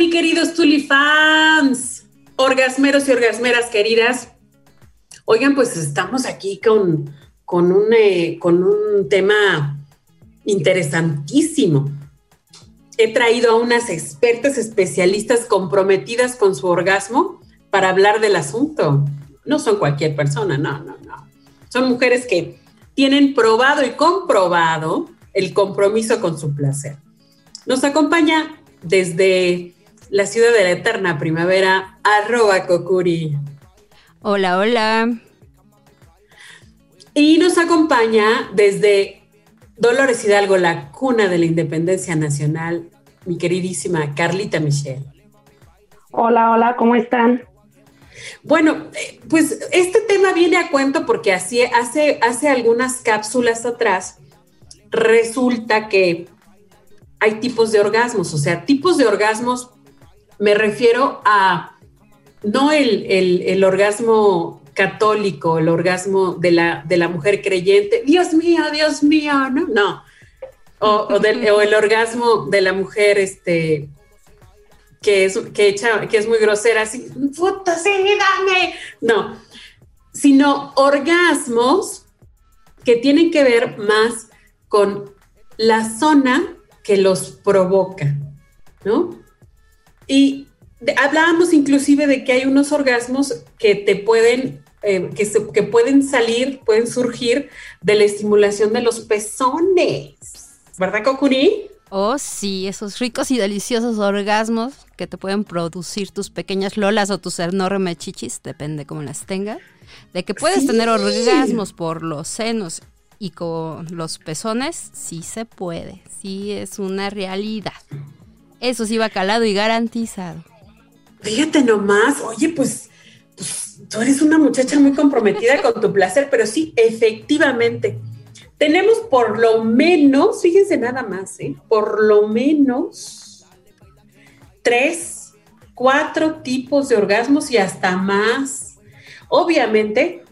Mi queridos tulifans? Orgasmeros y orgasmeras queridas. Oigan, pues estamos aquí con, con, un, eh, con un tema interesantísimo. He traído a unas expertas especialistas comprometidas con su orgasmo para hablar del asunto. No son cualquier persona, no, no, no. Son mujeres que tienen probado y comprobado el compromiso con su placer. Nos acompaña desde la ciudad de la eterna primavera, arroba Kokuri. Hola, hola. Y nos acompaña desde Dolores Hidalgo, la cuna de la independencia nacional, mi queridísima Carlita Michelle. Hola, hola, ¿cómo están? Bueno, eh, pues este tema viene a cuento porque así, hace, hace algunas cápsulas atrás resulta que hay tipos de orgasmos, o sea, tipos de orgasmos me refiero a no el, orgasmo católico, el orgasmo de la, de la mujer creyente, Dios mío, Dios mío, no, no. O, el orgasmo de la mujer este, que, es, que, echa, que es muy grosera, así, puta, sí, dame. No, sino orgasmos que tienen que ver más con la zona que los provoca, ¿no? Y hablábamos inclusive de que hay unos orgasmos que te pueden, eh, que, que pueden salir, pueden surgir de la estimulación de los pezones, ¿verdad, Kokuri? Oh, sí, esos ricos y deliciosos orgasmos que te pueden producir tus pequeñas lolas o tus enormes chichis, depende cómo las tengas. De que puedes tener orgasmos por los senos y con los pezones, sí se puede, sí es una realidad. Eso sí va calado y garantizado. Fíjate nomás, oye, pues, pues, tú eres una muchacha muy comprometida con tu placer, pero sí, efectivamente, tenemos por lo menos, fíjense nada más, ¿eh? por lo menos tres, cuatro tipos de orgasmos y hasta más. Obviamente,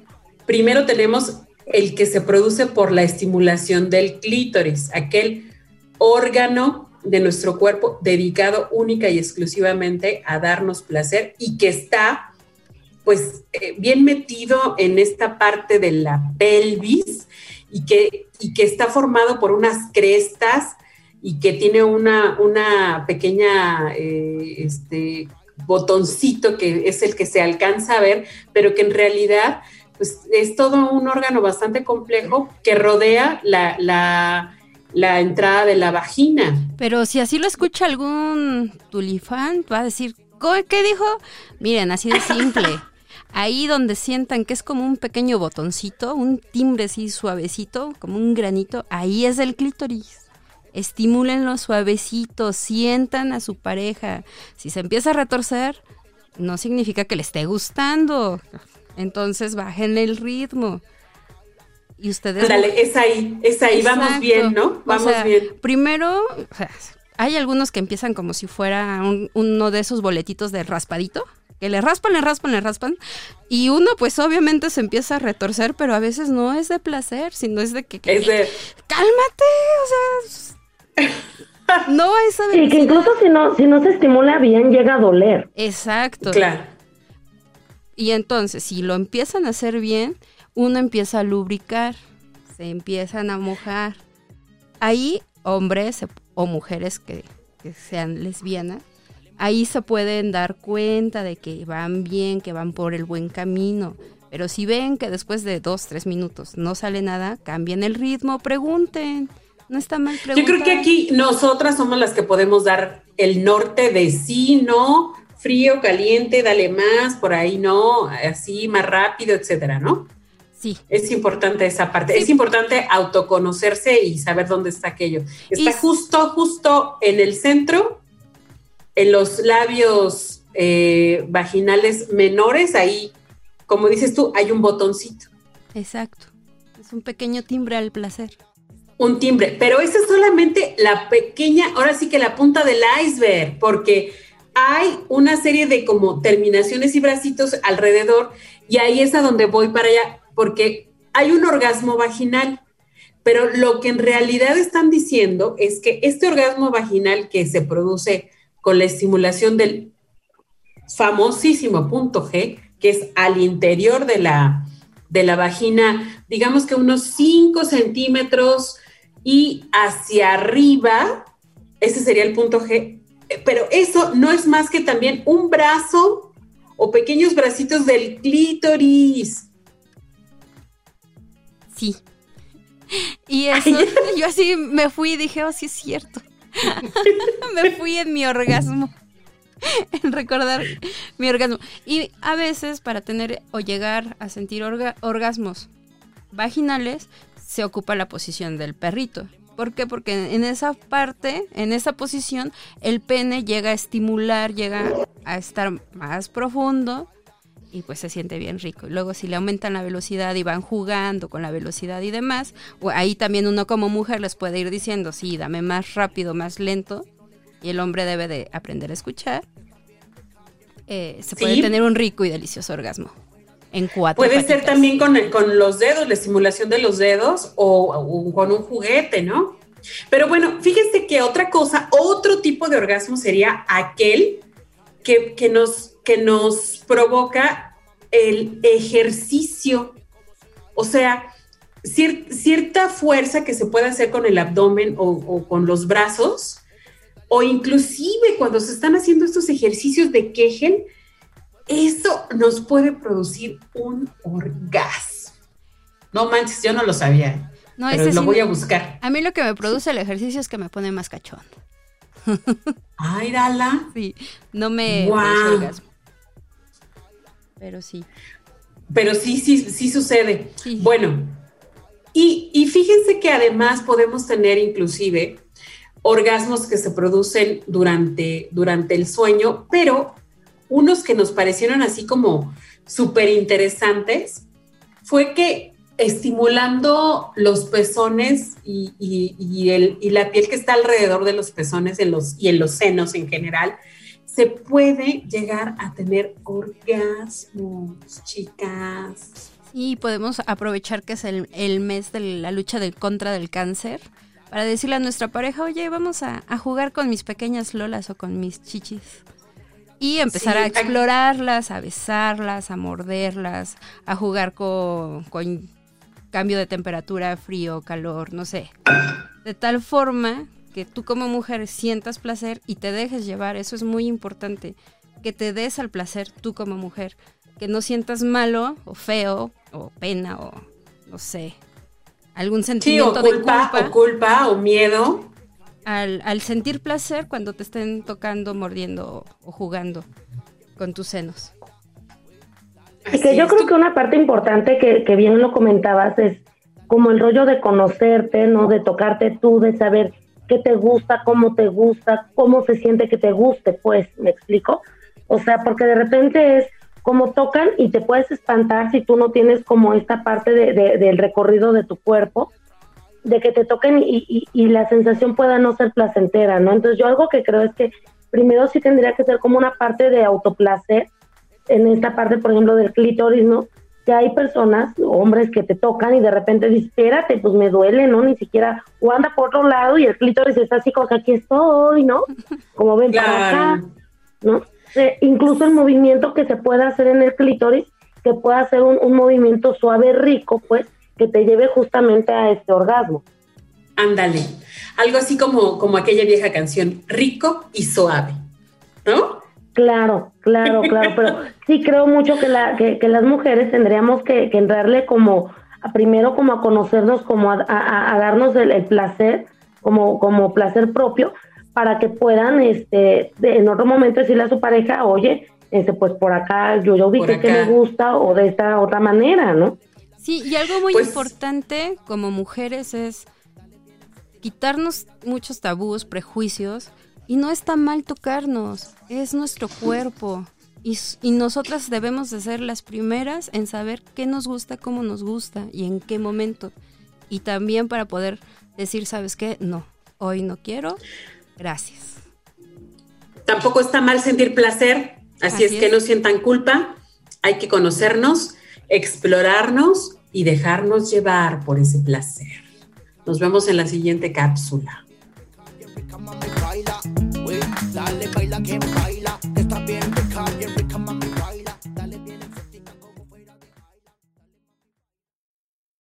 primero tenemos el que se produce por la estimulación del clítoris, aquel órgano de nuestro cuerpo dedicado única y exclusivamente a darnos placer y que está pues eh, bien metido en esta parte de la pelvis y que, y que está formado por unas crestas y que tiene una, una pequeña eh, este, botoncito que es el que se alcanza a ver, pero que en realidad pues es todo un órgano bastante complejo que rodea la, entrada de la vagina. Pero si así lo escucha algún tulifán, va a decir, ¿qué dijo? Miren, así de simple. Ahí donde sientan que es como un pequeño botoncito, un timbre así suavecito, como un granito, ahí es el clítoris. Estimúlenlo suavecito, sientan a su pareja. Si se empieza a retorcer, no significa que le esté gustando. Entonces bajen el ritmo. Y ustedes... Dale, es ahí, es ahí, vamos bien, ¿no? Vamos bien. Primero, hay algunos que empiezan como si fuera uno de esos boletitos de raspadito, que le raspan, le raspan, le raspan. Y uno, pues obviamente se empieza a retorcer, pero a veces no es de placer, sino es de que. es de. Cálmate, o sea. no es a Y que incluso si no, si no se estimula bien, llega a doler. Exacto. Claro. Y entonces, si lo empiezan a hacer bien, uno empieza a lubricar, se empiezan a mojar. Ahí, hombres o mujeres que, sean lesbianas, ahí se pueden dar cuenta de que van bien, que van por el buen camino. Pero si ven que después de dos, tres minutos no sale nada, cambien el ritmo, pregunten. No está mal preguntar. Yo creo que aquí nosotras somos las que podemos dar el norte de sí, no, frío, caliente, dale más, por ahí no, así más rápido, etcétera, ¿no? Sí. Es importante esa parte. Es importante autoconocerse y saber dónde está aquello. Está justo, justo en el centro, en los labios eh, vaginales menores, ahí, como dices tú, hay un botoncito. Exacto. Es un pequeño timbre al placer. Un timbre, pero esa es solamente la pequeña, ahora sí que la punta del iceberg, porque hay una serie de como terminaciones y bracitos alrededor y ahí es a donde voy para allá, porque hay un orgasmo vaginal, pero lo que en realidad están diciendo es que este orgasmo vaginal que se produce con la estimulación del famosísimo punto G, que es al interior de la, de la vagina, digamos que unos 5 centímetros y hacia arriba, ese sería el punto G, pero eso no es más que también un brazo o pequeños bracitos del clítoris. Sí. Y eso, yo así me fui y dije, oh, sí es cierto. me fui en mi orgasmo. en recordar mi orgasmo. Y a veces para tener o llegar a sentir orgasmos vaginales, se ocupa la posición del perrito. ¿Por qué? Porque en esa parte, en esa posición, el pene llega a estimular, llega a estar más profundo y pues se siente bien rico. Y luego si le aumentan la velocidad y van jugando con la velocidad y demás, ahí también uno como mujer les puede ir diciendo, sí, dame más rápido, más lento. Y el hombre debe de aprender a escuchar. Eh, se puede tener un rico y delicioso orgasmo. En cuatro Puede ser también con, con los dedos, la estimulación de los dedos o, con un juguete, ¿no? Pero bueno, fíjense que otra cosa, otro tipo de orgasmo sería aquel que, nos, que nos provoca el ejercicio. O sea, cierta fuerza que se puede hacer con el abdomen o, o, con los brazos, o inclusive cuando se están haciendo estos ejercicios de Kegel, eso nos puede producir un orgasmo. No manches, yo no lo sabía. No, pero lo voy a buscar. A mí lo que me produce el ejercicio es que me pone más cachón. Ay, dala. Sí, no me produce orgasmo. Pero sí. Pero sí, sí, sí sucede. Bueno, y, y fíjense que además podemos tener inclusive orgasmos que se producen durante, durante el sueño, pero unos que nos parecieron así como súper interesantes fue que estimulando los pezones y, el, y, la piel que está alrededor de los pezones en los, y en los senos en general, se puede llegar a tener orgasmos, chicas. Sí, podemos aprovechar que es el, el mes de la lucha de contra del cáncer para decirle a nuestra pareja, oye, vamos a, a jugar con mis pequeñas lolas o con mis chichis y empezar a explorarlas, a besarlas, a morderlas, a jugar con, cambio de temperatura, frío, calor, no sé. De tal forma que tú como mujer sientas placer y te dejes llevar, eso es muy importante, que te des al placer tú como mujer, que no sientas malo o feo o pena o no sé, algún sentimiento de culpa o culpa o miedo al, sentir placer cuando te estén tocando, mordiendo o jugando con tus senos. Y que yo creo que una parte importante que, que, bien lo comentabas es como el rollo de conocerte, ¿no? De tocarte tú, de saber qué te gusta, cómo te gusta, cómo se siente que te guste, pues, ¿me explico? O sea, porque de repente es como tocan y te puedes espantar si tú no tienes como esta parte de, del recorrido de tu cuerpo de que te toquen y, y, la sensación pueda no ser placentera, ¿no? Entonces yo algo que creo es que primero sí tendría que ser como una parte de autoplacer en esta parte, por ejemplo, del clítoris, ¿no? Que hay personas, hombres que te tocan y de repente dices, espérate, pues me duele, ¿no? Ni siquiera, o anda por otro lado y el clítoris está así como que aquí estoy, ¿no? Como ven para acá, ¿no? Eh, incluso el movimiento que se puede hacer en el clítoris, que pueda ser un, un movimiento suave, rico, pues, que te lleve justamente a este orgasmo. Ándale, algo así como, como aquella vieja canción, rico y suave, ¿no? Claro, claro, claro, pero sí creo mucho que, la, que, las mujeres tendríamos que, que, entrarle como, a primero como a conocernos, como a, darnos el, placer, como, como placer propio, para que puedan este, en otro momento decirle a su pareja, oye, este, pues por acá yo, vi que me gusta o de esta otra manera, ¿no? Sí, y algo muy Pues- importante como mujeres es quitarnos muchos tabús, prejuicios, y no está mal tocarnos, es nuestro cuerpo. Y, y nosotras debemos de ser las primeras en saber qué nos gusta, cómo nos gusta y en qué momento. Y también para poder decir, ¿sabes qué? No, hoy no quiero, gracias. Tampoco está mal sentir placer, así, Así es que no sientan culpa. Hay que conocernos, explorarnos y dejarnos llevar por ese placer. Nos vemos en la siguiente cápsula. Dale baila quien baila, está bien bien mami